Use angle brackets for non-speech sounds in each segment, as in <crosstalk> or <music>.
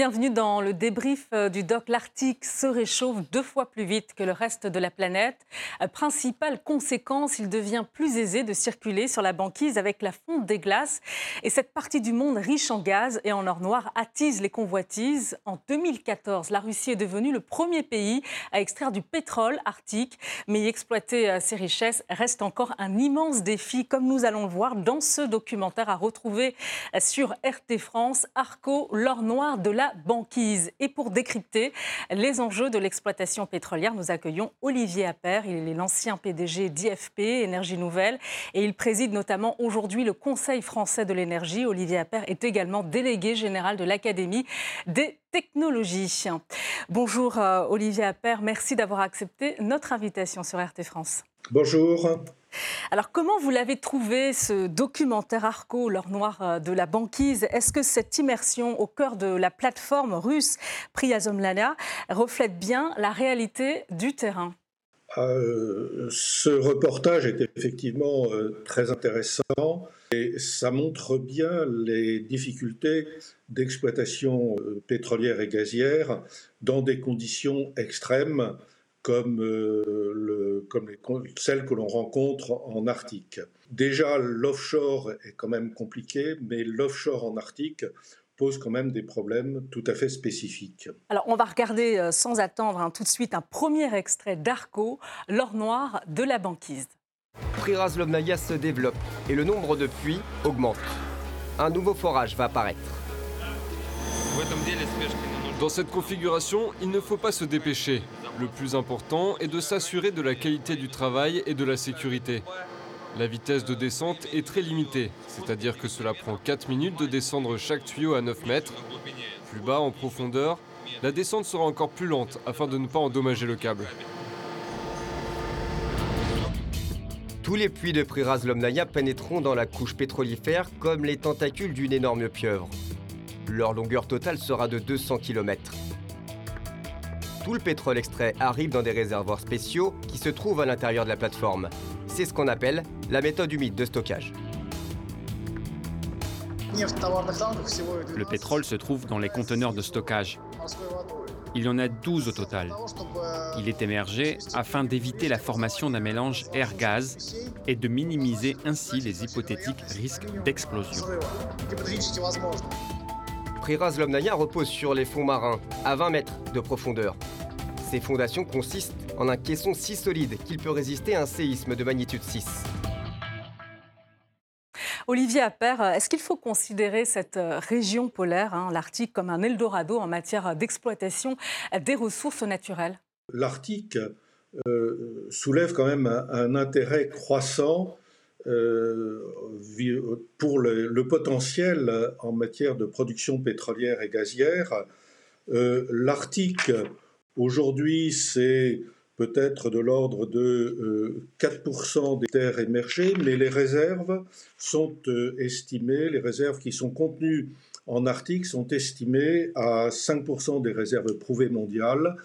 Bienvenue dans le débrief euh, du doc. L'Arctique se réchauffe deux fois plus vite que le reste de la planète. Euh, principale conséquence, il devient plus aisé de circuler sur la banquise avec la fonte des glaces. Et cette partie du monde riche en gaz et en or noir attise les convoitises. En 2014, la Russie est devenue le premier pays à extraire du pétrole arctique. Mais y exploiter ces euh, richesses reste encore un immense défi, comme nous allons le voir dans ce documentaire à retrouver sur RT France, Arco, l'or noir de la banquise. Et pour décrypter les enjeux de l'exploitation pétrolière, nous accueillons Olivier Appert. Il est l'ancien PDG d'IFP, Énergie Nouvelle, et il préside notamment aujourd'hui le Conseil français de l'énergie. Olivier Appert est également délégué général de l'Académie des technologies. Bonjour euh, Olivier Appert, merci d'avoir accepté notre invitation sur RT France. Bonjour. Alors comment vous l'avez trouvé ce documentaire Arco, l'or noir euh, de la banquise? Est-ce que cette immersion au cœur de la plateforme russe Priazomlana reflète bien la réalité du terrain? Euh, ce reportage est effectivement euh, très intéressant et ça montre bien les difficultés d'exploitation pétrolière et gazière dans des conditions extrêmes comme, euh, le, comme les, celles que l'on rencontre en Arctique. Déjà, l'offshore est quand même compliqué, mais l'offshore en Arctique pose quand même des problèmes tout à fait spécifiques. Alors, on va regarder euh, sans attendre hein, tout de suite un premier extrait d'Arco, l'or noir de la banquise. Prirazlovnaya se développe et le nombre de puits augmente. Un nouveau forage va apparaître. Dans cette configuration, il ne faut pas se dépêcher. Le plus important est de s'assurer de la qualité du travail et de la sécurité. La vitesse de descente est très limitée, c'est-à-dire que cela prend 4 minutes de descendre chaque tuyau à 9 mètres. Plus bas en profondeur, la descente sera encore plus lente afin de ne pas endommager le câble. Tous les puits de Priraz-Lomnaya pénétreront dans la couche pétrolifère comme les tentacules d'une énorme pieuvre. Leur longueur totale sera de 200 km. Tout le pétrole extrait arrive dans des réservoirs spéciaux qui se trouvent à l'intérieur de la plateforme. C'est ce qu'on appelle la méthode humide de stockage. Le pétrole se trouve dans les conteneurs de stockage. Il y en a 12 au total. Il est émergé afin d'éviter la formation d'un mélange air-gaz et de minimiser ainsi les hypothétiques risques d'explosion. Priraz Lomnaya repose sur les fonds marins, à 20 mètres de profondeur. Ces fondations consistent en un caisson si solide qu'il peut résister à un séisme de magnitude 6. Olivier Appert, est-ce qu'il faut considérer cette euh, région polaire, hein, l'Arctique, comme un Eldorado en matière d'exploitation des ressources naturelles? L'Arctique euh, soulève quand même un intérêt croissant euh, pour le, potentiel en matière de production pétrolière et gazière. Euh, L'Arctique, aujourd'hui, c'est peut-être de l'ordre de 4% euh, des terres émergées, mais les réserves sont estimées, les réserves qui sont contenues en Arctique sont estimées à 5% des réserves prouvées mondiales.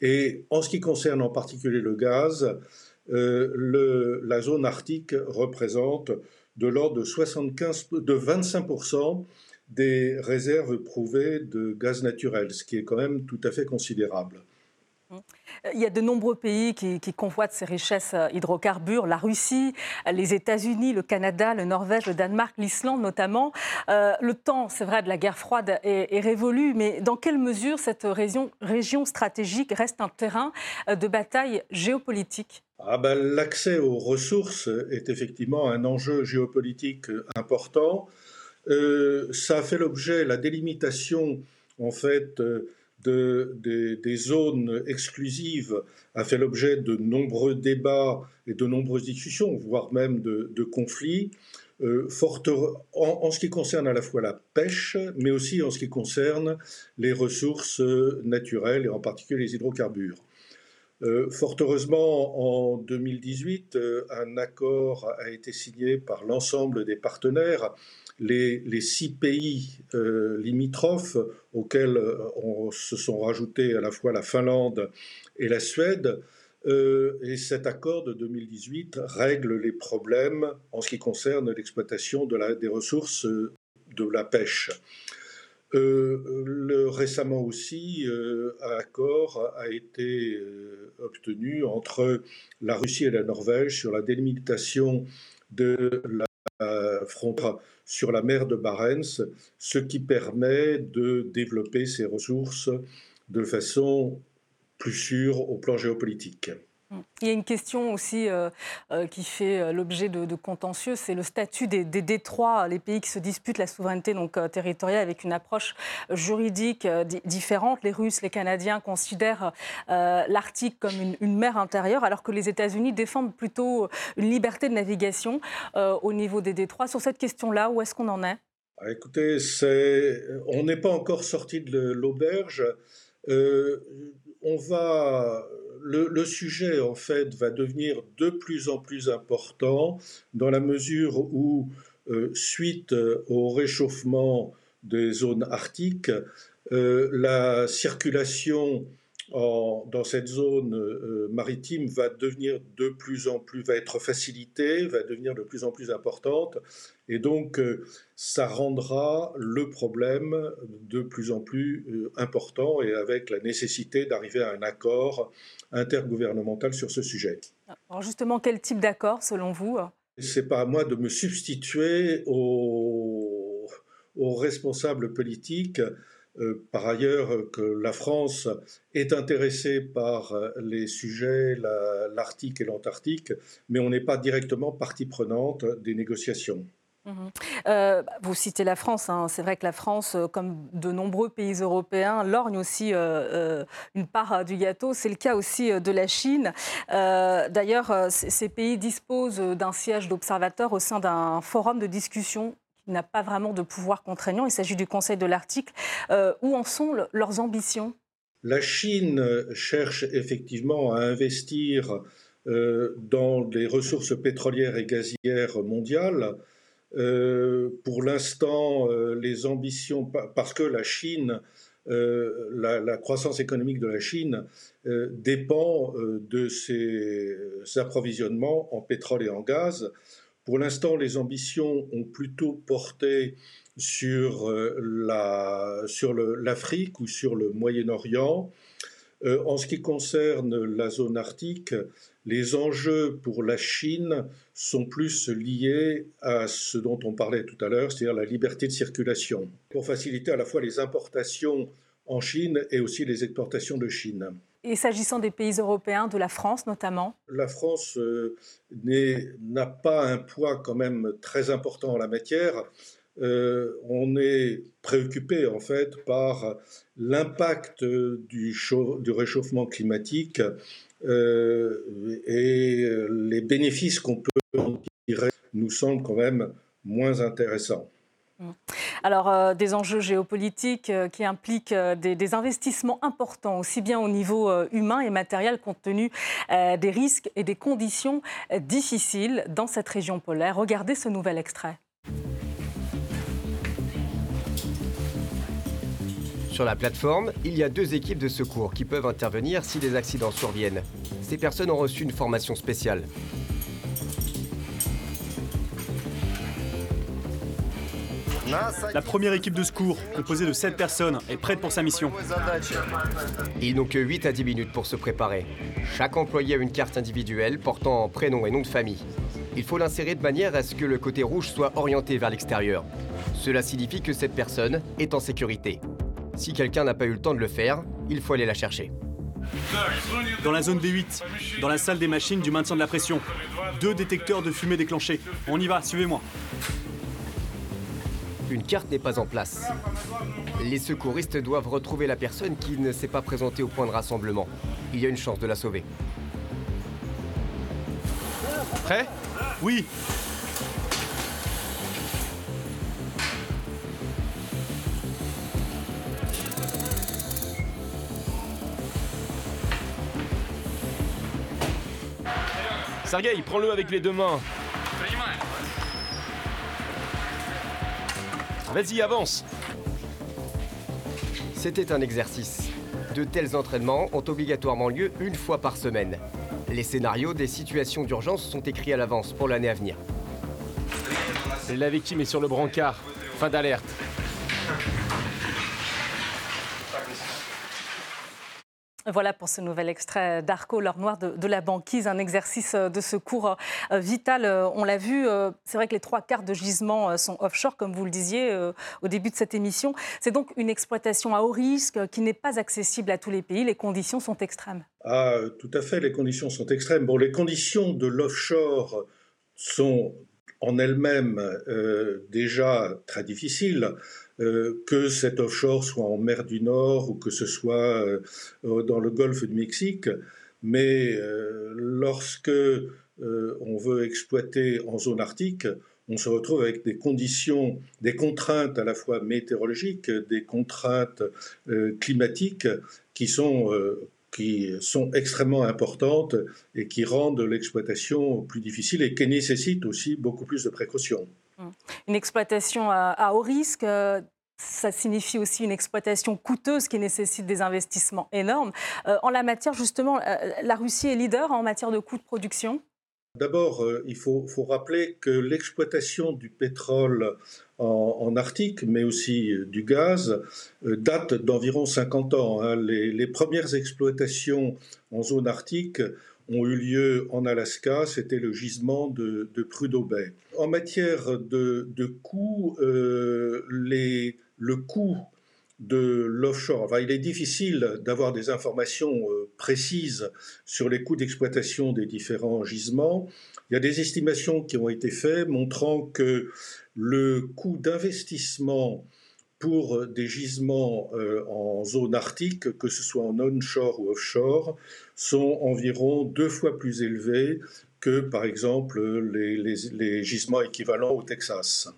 Et en ce qui concerne en particulier le gaz, euh, la zone arctique représente de l'ordre de, 75, de 25% des réserves prouvées de gaz naturel, ce qui est quand même tout à fait considérable. Il y a de nombreux pays qui, convoitent ces richesses euh, hydrocarbures, la Russie, les États-Unis, le Canada, le Norvège, le Danemark, l'Islande notamment. Euh, le temps, c'est vrai, de la guerre froide est, révolu, mais dans quelle mesure cette région, stratégique reste un terrain euh, de bataille géopolitique? Ah ben, L'accès aux ressources est effectivement un enjeu géopolitique important. ça a fait l'objet, la délimitation en fait des, zones exclusives a fait l'objet de nombreux débats et de nombreuses discussions, voire même de, conflits. Euh, en, ce qui concerne à la fois la pêche, mais aussi en ce qui concerne les ressources naturelles et en particulier les hydrocarbures. Euh, fort heureusement, en 2018, euh, un accord a été signé par l'ensemble des partenaires les, six pays euh, limitrophes auxquels se sont rajoutés à la fois la Finlande et la Suède. Et cet accord de 2018 règle les problèmes en ce qui concerne l'exploitation de des ressources de la pêche. Le récemment aussi, un accord a été obtenu entre la Russie et la Norvège sur la délimitation de la frontière sur la mer de Barents, ce qui permet de développer ces ressources de façon plus sûre au plan géopolitique. Il y a une question aussi euh, euh, qui fait euh, l'objet de, contentieux, c'est le statut des, détroits, les pays qui se disputent la souveraineté donc, territoriale avec une approche juridique différente. Les Russes, les Canadiens considèrent l'Arctique comme une, mer intérieure, alors que les États-Unis défendent plutôt une liberté de navigation au niveau des détroits. Sur cette question-là, où est-ce qu'on en est? Ah, Écoutez, on n'est pas encore sorti de l'auberge. on va le, sujet, en fait, va devenir de plus en plus important dans la mesure où, euh, suite euh, au réchauffement des zones arctiques, euh, la circulation dans cette zone euh, maritime va devenir de plus en plus, va être facilitée, va devenir de plus en plus importante, et donc euh, ça rendra le problème de plus en plus euh, important et avec la nécessité d'arriver à un accord intergouvernemental sur ce sujet. Alors justement, quel type d'accord selon vous? C'est pas à moi de me substituer aux, aux responsables politiques par ailleurs, que la France est intéressée par euh, les sujets, l'Arctique et l'Antarctique, mais on n'est pas directement partie prenante des négociations. Mhm. Euh, vous citez la France, hein. c'est vrai que la France, comme de nombreux pays européens, lorgne aussi une part du gâteau. C'est le cas aussi de la Chine. D'ailleurs, ces pays disposent d'un siège d'observateurs au sein d'un forum de discussion n'a pas vraiment de pouvoir contraignant. Il s'agit du Conseil de l'Arctique. Euh, où en sont leurs ambitions? La Chine cherche effectivement à investir euh, dans les ressources pétrolières et gazières mondiales. Euh, pour l'instant, les ambitions, parce que la Chine, la, croissance économique de la Chine dépend de ses approvisionnements en pétrole et en gaz. Pour l'instant, les ambitions ont plutôt porté sur euh, l'Afrique ou sur le Moyen-Orient. Euh, en ce qui concerne la zone arctique, les enjeux pour la Chine sont plus liés à ce dont on parlait tout à l'heure, c'est-à-dire la liberté de circulation, pour faciliter à la fois les importations en Chine et aussi les exportations de Chine. Et s'agissant des pays européens, de la France notamment La France euh, n'a pas un poids quand même très important en la matière. Euh, on est préoccupé en fait par l'impact du, réchauffement climatique euh, et les bénéfices qu'on peut en tirer nous semblent quand même moins intéressants. Alors, euh, des enjeux géopolitiques euh, qui impliquent euh, des, investissements importants, aussi bien au niveau humain et matériel, compte tenu des risques et des conditions difficiles dans cette région polaire. Regardez ce nouvel extrait. Sur la plateforme, il y a deux équipes de secours qui peuvent intervenir si des accidents surviennent. Ces personnes ont reçu une formation spéciale. La première équipe de secours, composée de 7 personnes, est prête pour sa mission. Ils n'ont que 8 à 10 minutes pour se préparer. Chaque employé a une carte individuelle portant prénom et nom de famille. Il faut l'insérer de manière à ce que le côté rouge soit orienté vers l'extérieur. Cela signifie que cette personne est en sécurité. Si quelqu'un n'a pas eu le temps de le faire, il faut aller la chercher. Dans la zone D8, dans la salle des machines du maintien de la pression, deux détecteurs de fumée déclenchés. On y va, suivez-moi une carte n'est pas en place. Les secouristes doivent retrouver la personne qui ne s'est pas présentée au point de rassemblement. Il y a une chance de la sauver. Prêt? Oui. Sergei, prends-le avec les deux mains. Vas-y, avance C'était un exercice. De tels entraînements ont obligatoirement lieu une fois par semaine. Les scénarios des situations d'urgence sont écrits à l'avance pour l'année à venir. La victime est sur le brancard. Fin d'alerte. Voilà pour ce nouvel extrait d'Arco, l'or noir de, la banquise, un exercice de secours euh, vital. Euh, on l'a vu, euh, c'est vrai que les trois quarts de gisements sont offshore, comme vous le disiez au début de cette émission. C'est donc une exploitation à haut risque qui n'est pas accessible à tous les pays. Les conditions sont extrêmes. Ah, tout à fait, les conditions sont extrêmes. Bon, les conditions de l'offshore sont en elles-mêmes déjà très difficiles. Euh, que cet offshore soit en mer du Nord ou que ce soit euh, dans le golfe du Mexique. Mais euh, lorsque on veut exploiter en zone arctique, on se retrouve avec des conditions, des contraintes à la fois météorologiques, des contraintes climatiques qui sont, qui sont extrêmement importantes et qui rendent l'exploitation plus difficile et qui nécessitent aussi beaucoup plus de précautions. Mmh. Une exploitation à, haut risque, euh, ça signifie aussi une exploitation coûteuse qui nécessite des investissements énormes. Euh, en la matière, justement, euh, la Russie est leader en matière de coûts de production? D'abord, il faut, rappeler que l'exploitation du pétrole en, Arctique, mais aussi du gaz, date d'environ 50 ans. Hein. Les, premières exploitations en zone arctique ont eu lieu en Alaska, c'était le gisement de, Prudhoe Bay. En matière de, de coûts, euh, le coût de l'offshore, il est difficile d'avoir des informations euh, précises sur les coûts d'exploitation des différents gisements. Il y a des estimations qui ont été faites montrant que le coût d'investissement pour des gisements euh, en zone arctique, que ce soit en onshore ou offshore, sont environ deux fois plus élevés que, par exemple, les, gisements équivalents au Texas.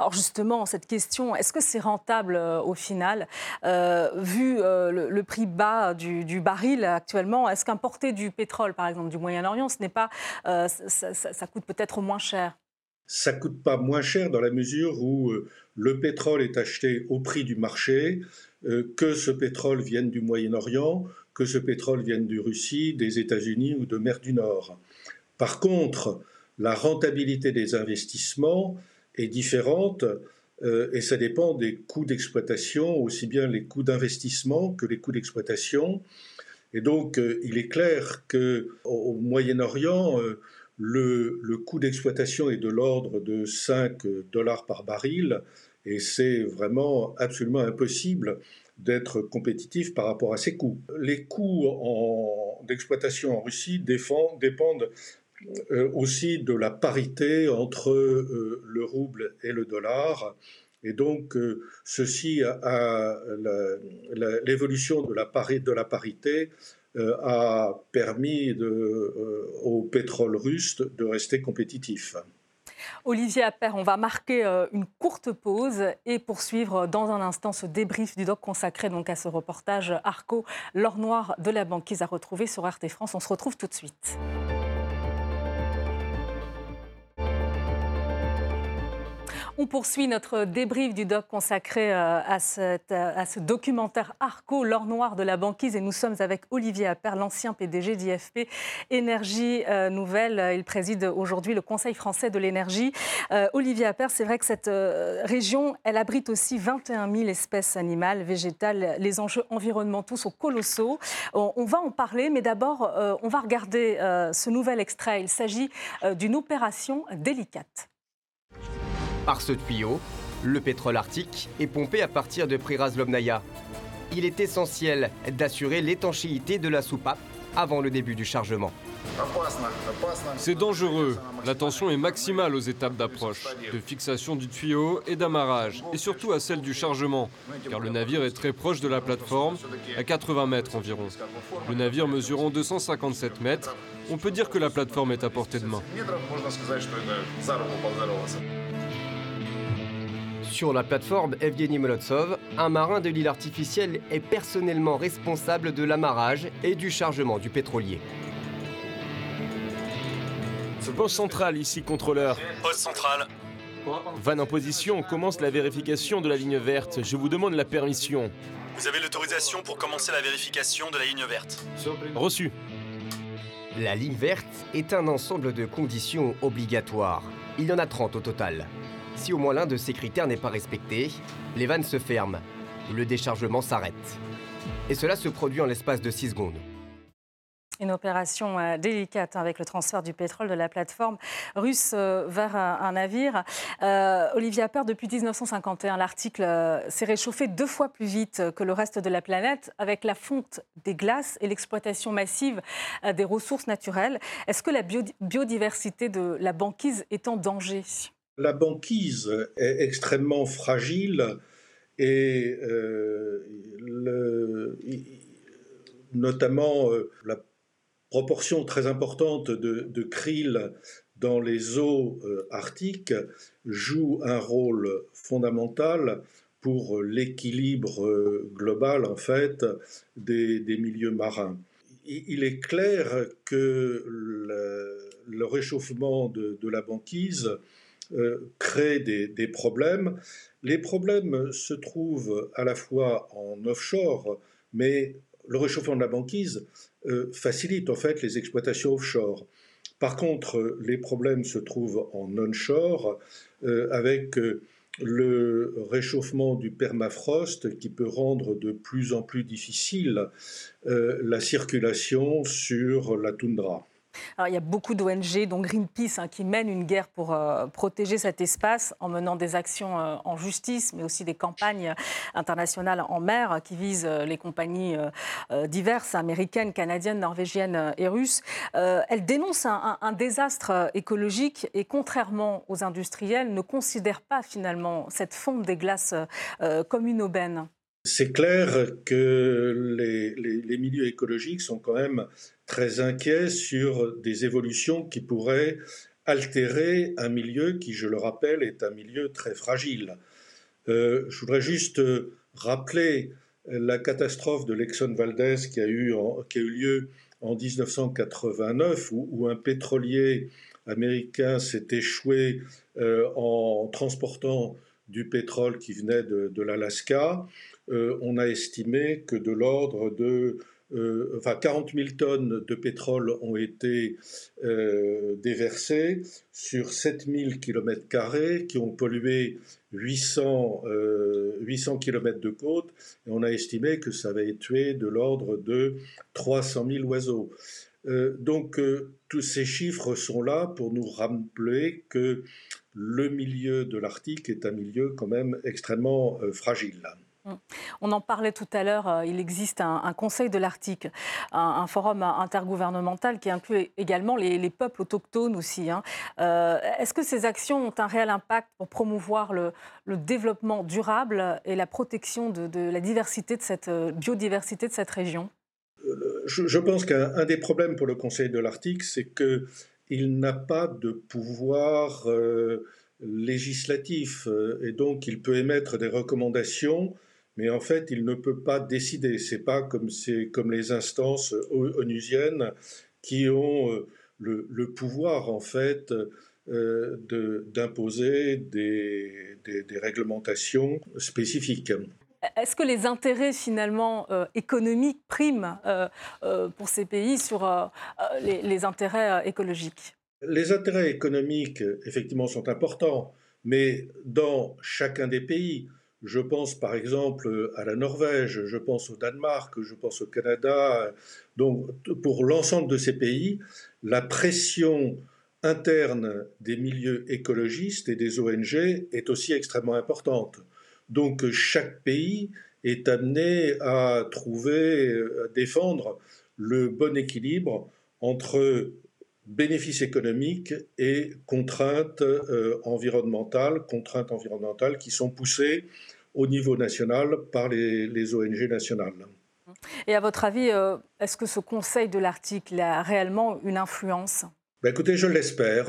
Alors justement, cette question, est-ce que c'est rentable euh, au final euh, Vu le, prix bas du, baril actuellement, est-ce qu'importer du pétrole, par exemple, du Moyen-Orient, ce n'est pas, ça coûte peut-être moins cher? Ça coûte pas moins cher dans la mesure où euh, le pétrole est acheté au prix du marché, euh, que ce pétrole vienne du Moyen-Orient, que ce pétrole vienne de Russie, des États-Unis ou de mer du Nord. Par contre, la rentabilité des investissements est différente euh, et ça dépend des coûts d'exploitation, aussi bien les coûts d'investissement que les coûts d'exploitation. Et donc, il est clair qu'au Moyen-Orient, le, coût d'exploitation est de l'ordre de 5 dollars par baril et c'est vraiment absolument impossible d'être compétitif par rapport à ces coûts. Les coûts d'exploitation en Russie dépendent euh, aussi de la parité entre euh, le rouble et le dollar. Et donc, euh, ceci a, l'évolution de, la parité a permis euh, au pétrole russe de rester compétitif. Olivier Appert, on va marquer euh, une courte pause et poursuivre dans un instant ce débrief du doc consacré donc à ce reportage Arco, l'or noir de la banquise à retrouver sur RT France. On se retrouve tout de suite. On poursuit notre débrief du doc consacré euh, à, ce documentaire Arco, l'or noir de la banquise. Et nous sommes avec Olivier Appert, l'ancien PDG d'IFP Énergie euh, Nouvelle. Il préside aujourd'hui le Conseil français de l'énergie. Euh, Olivier Appert, c'est vrai que cette région, elle abrite aussi 21 000 espèces animales, végétales. Les enjeux environnementaux sont colossaux. on va en parler, mais d'abord, on va regarder ce nouvel extrait. Il s'agit d'une opération délicate. Par ce tuyau, le pétrole arctique est pompé à partir de Priraz-Lomnaya. Il est essentiel d'assurer l'étanchéité de la soupape avant le début du chargement. C'est dangereux. La tension est maximale aux étapes d'approche, de fixation du tuyau et d'amarrage, et surtout à celle du chargement, car le navire est très proche de la plateforme, à 80 mètres environ. Le navire mesurant 257 mètres, on peut dire que la plateforme est à portée de main. Sur la plateforme Evgeny Molotsov, un marin de l'île artificielle est personnellement responsable de l'amarrage et du chargement du pétrolier. Poste central ici, contrôleur. Poste central. Van en position, on commence la vérification de la ligne verte. Je vous demande la permission. Vous avez l'autorisation pour commencer la vérification de la ligne verte. Reçu. La ligne verte est un ensemble de conditions obligatoires. Il y en a 30 au total. Si au moins l'un de ces critères n'est pas respecté, les vannes se ferment. Le déchargement s'arrête. Et cela se produit en l'espace de 6 secondes. Une opération euh, délicate avec le transfert du pétrole de la plateforme russe euh, vers un, navire. Euh, Olivier Appert, depuis 1951, l'article s'est réchauffé deux fois plus vite que le reste de la planète avec la fonte des glaces et l'exploitation massive des ressources naturelles. Est-ce que la biodiversité de la banquise est en danger? La banquise est extrêmement fragile et le, notamment la proportion très importante de, krill dans les eaux euh, arctiques joue un rôle fondamental pour l'équilibre euh, global en fait des, milieux marins. Il est clair que le, réchauffement de, la banquise euh, crée des, problèmes. Les problèmes se trouvent à la fois en offshore, mais le réchauffement de la banquise euh, facilite en fait les exploitations offshore. Par contre, les problèmes se trouvent en onshore euh, avec le réchauffement du permafrost qui peut rendre de plus en plus difficile la circulation sur la toundra il y a beaucoup d'ONG, dont Greenpeace, hein, qui mènent une guerre pour euh, protéger cet espace en menant des actions euh, en justice, mais aussi des campagnes internationales en mer qui visent euh, les compagnies diverses, américaines, canadiennes, norvégiennes et russes. elle dénonce un, désastre écologique et, contrairement aux industriels, ne considère pas finalement cette fonte des glaces comme une aubaine. C'est clair que les, milieux écologiques sont quand même très inquiets sur des évolutions qui pourraient altérer un milieu qui, je le rappelle, est un milieu très fragile. Euh, je voudrais juste rappeler la catastrophe de l'Exxon Valdez qui a eu, lieu en 1989, où, un pétrolier américain s'est échoué euh, en transportant du pétrole qui venait de, l'Alaska. Euh, on a estimé que de l'ordre de euh, enfin 40 000 tonnes de pétrole ont été euh, déversées sur 7 000 km qui ont pollué 800, 800 km de côte et on a estimé que ça avait tué de l'ordre de 300 000 oiseaux. donc tous ces chiffres sont là pour nous rappeler que le milieu de l'Arctique est un milieu quand même extrêmement fragile. Mm. On en parlait tout à l'heure, euh, il existe un, Conseil de l'Arctique, un, forum intergouvernemental qui inclut également les, peuples autochtones aussi. Hein. Euh, est-ce que ces actions ont un réel impact pour promouvoir le, développement durable et la protection de, la diversité de cette euh, biodiversité de cette région? Je, pense qu'un des problèmes pour le Conseil de l'Arctique, c'est qu'il n'a pas de pouvoir législatif et donc il peut émettre des recommandations mais en fait, il ne peut pas décider. C'est pas comme, comme les instances onusiennes qui ont euh, le, pouvoir, en fait, euh, d'imposer des, des, réglementations spécifiques. Est-ce que les intérêts finalement euh, économiques priment pour ces pays sur les, les, intérêts écologiques? Les intérêts économiques, effectivement, sont importants, mais dans chacun des pays, je pense par exemple à la Norvège, je pense au Danemark, je pense au Canada. Donc pour l'ensemble de ces pays, la pression interne des milieux écologistes et des ONG est aussi extrêmement importante. Donc chaque pays est amené à trouver, à défendre le bon équilibre entre bénéfices économiques et contraintes euh, environnementales, contraintes environnementales qui sont poussées au niveau national par les, ONG nationales. Et à votre avis, euh, est-ce que ce Conseil de l'Arctique a réellement une influence? Ben Écoutez, je l'espère.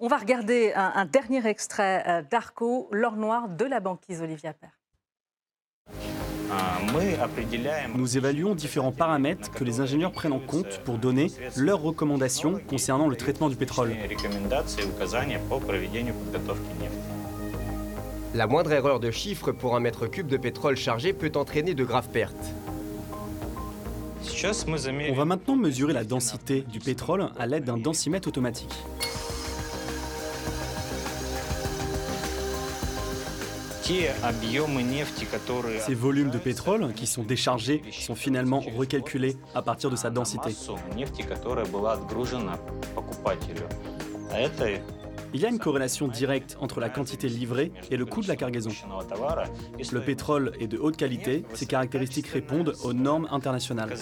On va regarder un, dernier extrait euh, d'Arco, l'or noir de la banquise Olivia Père. Nous évaluons différents paramètres que les ingénieurs prennent en compte pour donner leurs recommandations concernant le traitement du pétrole. La moindre erreur de chiffre pour un mètre cube de pétrole chargé peut entraîner de graves pertes. On va maintenant mesurer la densité du pétrole à l'aide d'un densimètre automatique. Ces volumes de pétrole qui sont déchargés sont finalement recalculés à partir de sa densité. Il y a une corrélation directe entre la quantité livrée et le coût de la cargaison. Le pétrole est de haute qualité, ses caractéristiques répondent aux normes internationales.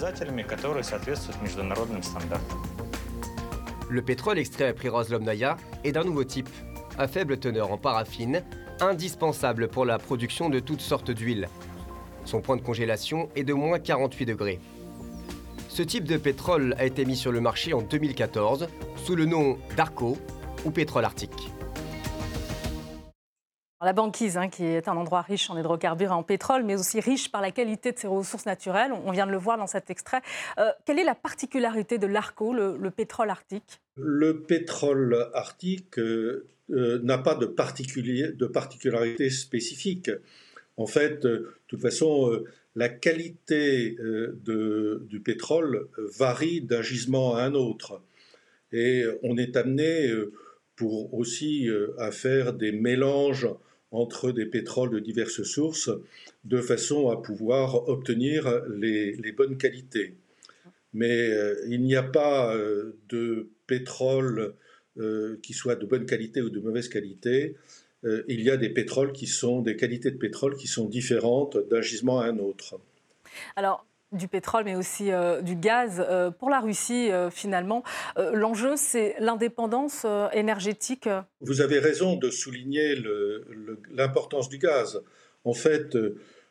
Le pétrole extrait à Lomnaya est d'un nouveau type, à faible teneur en paraffine, indispensable pour la production de toutes sortes d'huiles. Son point de congélation est de moins 48 degrés. Ce type de pétrole a été mis sur le marché en 2014 sous le nom d'Arco ou pétrole arctique. La banquise, hein, qui est un endroit riche en hydrocarbures et en pétrole, mais aussi riche par la qualité de ses ressources naturelles. On vient de le voir dans cet extrait. Euh, quelle est la particularité de l'Arco, le, pétrole arctique? Le pétrole arctique euh, euh, n'a pas de, de, particularité spécifique. En fait, de toute façon, la qualité du pétrole varie d'un gisement à un autre. Et on est amené pour aussi à faire des mélanges entre des pétroles de diverses sources de façon à pouvoir obtenir les, bonnes qualités. Mais euh, il n'y a pas euh, de pétrole euh, qui soit de bonne qualité ou de mauvaise qualité. il y a des pétroles qui sont des qualités de pétrole qui sont différentes d'un gisement à un autre. Alors, du pétrole, mais aussi euh, du gaz. Euh, pour la Russie, euh, finalement, l'enjeu, c'est l'indépendance énergétique. Vous avez raison de souligner l'importance du gaz. En fait,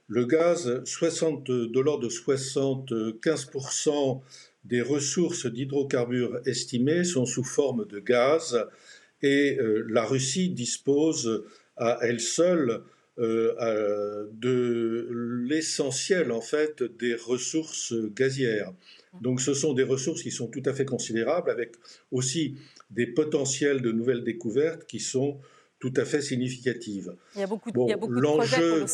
le gaz, 60, de l'ordre de 75% des ressources d'hydrocarbures estimées sont sous forme de gaz et la Russie dispose à elle seule euh, de l'essentiel en fait des ressources gazières. Donc ce sont des ressources qui sont tout à fait considérables avec aussi des potentiels de nouvelles découvertes qui sont tout à fait significatives. Il y a beaucoup, bon, L'enjeu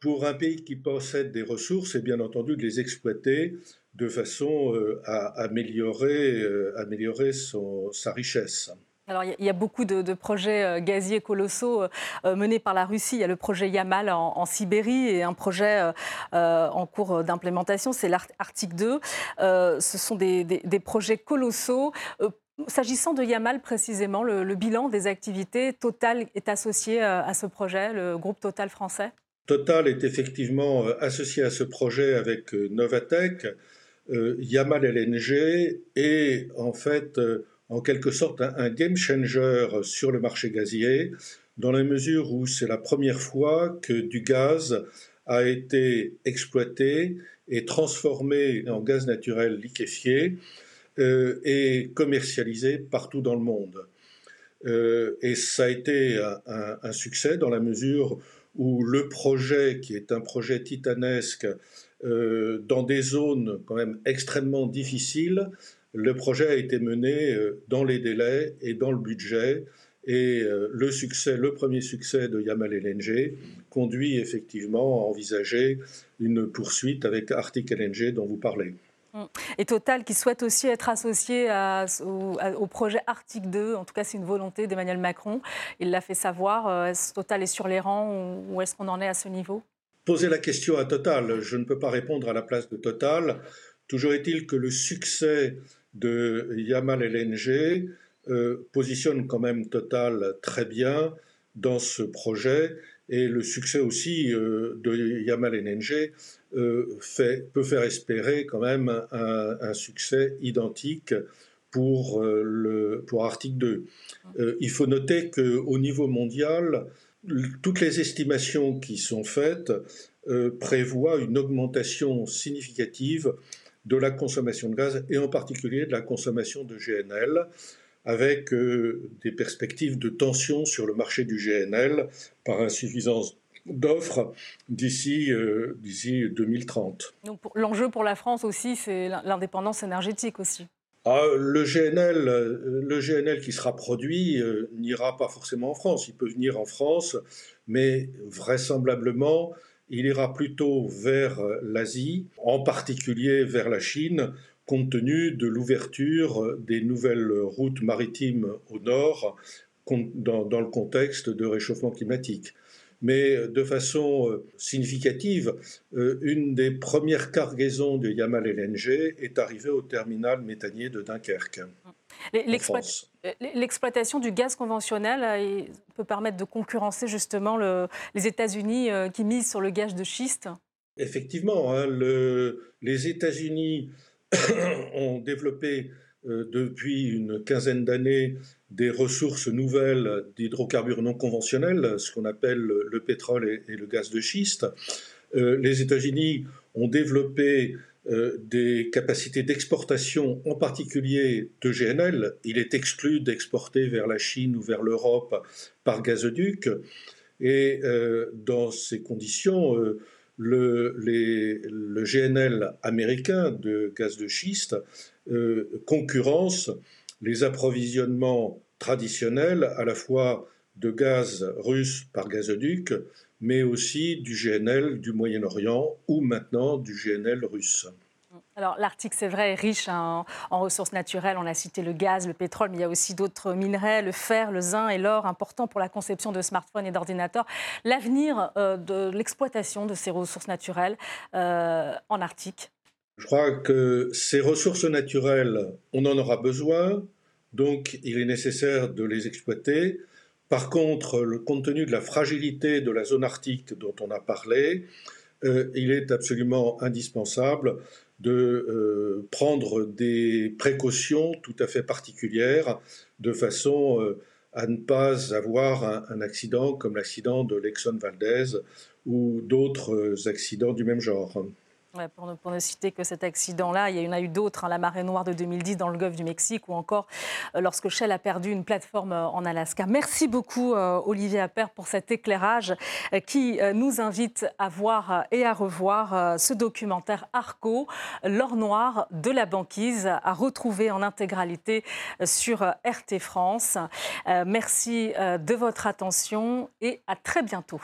pour un pays qui possède des ressources est bien entendu de les exploiter de façon euh, à améliorer, euh, améliorer son, sa richesse. Alors, il y a beaucoup de, projets euh, gaziers colossaux euh, menés par la Russie. Il y a le projet Yamal en, Sibérie et un projet en cours d'implémentation, c'est l'Arctique 2. ce sont des, projets colossaux. S'agissant de Yamal précisément, le, bilan des activités, Total est associé à ce projet, le groupe Total français? Total est effectivement associé à ce projet avec Novatec. Yamal LNG est en fait en quelque sorte un, game changer sur le marché gazier, dans la mesure où c'est la première fois que du gaz a été exploité et transformé en gaz naturel liquéfié euh, et commercialisé partout dans le monde. Euh, et ça a été un, succès dans la mesure où le projet, qui est un projet titanesque, euh, dans des zones quand même extrêmement difficiles, le projet a été mené euh, dans les délais et dans le budget. Et euh, le succès, le premier succès de Yamal LNG conduit effectivement à envisager une poursuite avec Arctic LNG dont vous parlez. Mm. Et Total qui souhaite aussi être associé au, projet Arctique 2, en tout cas c'est une volonté d'Emmanuel Macron, il l'a fait savoir, euh, est-ce Total est sur les rangs ou est-ce qu'on en est à ce niveau? Posez la question à Total, je ne peux pas répondre à la place de Total. Toujours est-il que le succès de Yamal LNG euh, positionne quand même Total très bien dans ce projet et le succès aussi euh, de Yamal LNG euh, peut faire espérer quand même un, succès identique pour, le, Arctique 2. il faut noter qu'au niveau mondial, toutes les estimations qui sont faites prévoient une augmentation significative de la consommation de gaz et en particulier de la consommation de GNL avec euh, des perspectives de tension sur le marché du GNL par insuffisance d'offres d'ici euh, d'ici 2030. Donc l'enjeu pour la France aussi, c'est l'indépendance énergétique aussi. Ah, le, GNL, le GNL qui sera produit euh, n'ira pas forcément en France. Il peut venir en France, mais vraisemblablement, il ira plutôt vers l'Asie, en particulier vers la Chine, compte tenu de l'ouverture des nouvelles routes maritimes au nord dans, le contexte de réchauffement climatique. Mais de façon significative, une des premières cargaisons de Yamal LNG est arrivée au terminal méthanier de Dunkerque. L'exploitation du gaz conventionnel peut permettre de concurrencer justement les États-Unis qui misent sur le gaz de schiste Effectivement, hein, les États-Unis <coughs> ont développé euh, depuis une quinzaine d'années des ressources nouvelles d'hydrocarbures non conventionnels, ce qu'on appelle le pétrole et, le gaz de schiste. Euh, les États-Unis ont développé euh, des capacités d'exportation, en particulier de GNL. Il est exclu d'exporter vers la Chine ou vers l'Europe par gazoduc. Et dans ces conditions, le, GNL américain de gaz de schiste euh, concurrence les approvisionnements traditionnels à la fois de gaz russe par gazoduc, mais aussi du GNL du Moyen-Orient ou maintenant du GNL russe. Alors l'Arctique, c'est vrai, est riche en, ressources naturelles. On a cité le gaz, le pétrole, mais il y a aussi d'autres minerais, le fer, le zinc et l'or, importants pour la conception de smartphones et d'ordinateurs. L'avenir euh, de l'exploitation de ces ressources naturelles euh, en Arctique Je crois que ces ressources naturelles, on en aura besoin, donc il est nécessaire de les exploiter. Par contre, le compte tenu de la fragilité de la zone arctique dont on a parlé, euh, il est absolument indispensable de euh, prendre des précautions tout à fait particulières de façon euh, à ne pas avoir un, accident comme l'accident de l'Exxon Valdez ou d'autres accidents du même genre pour, ne, citer que cet accident-là, il y en a eu d'autres, hein, la marée noire de 2010 dans le golfe du Mexique ou encore euh, lorsque Shell a perdu une plateforme euh, en Alaska. Merci beaucoup euh, Olivier Appert pour cet éclairage qui nous invite à voir et à revoir ce documentaire Arco, l'or noir de la banquise, à retrouver en intégralité sur RT France. Merci de votre attention et à très bientôt.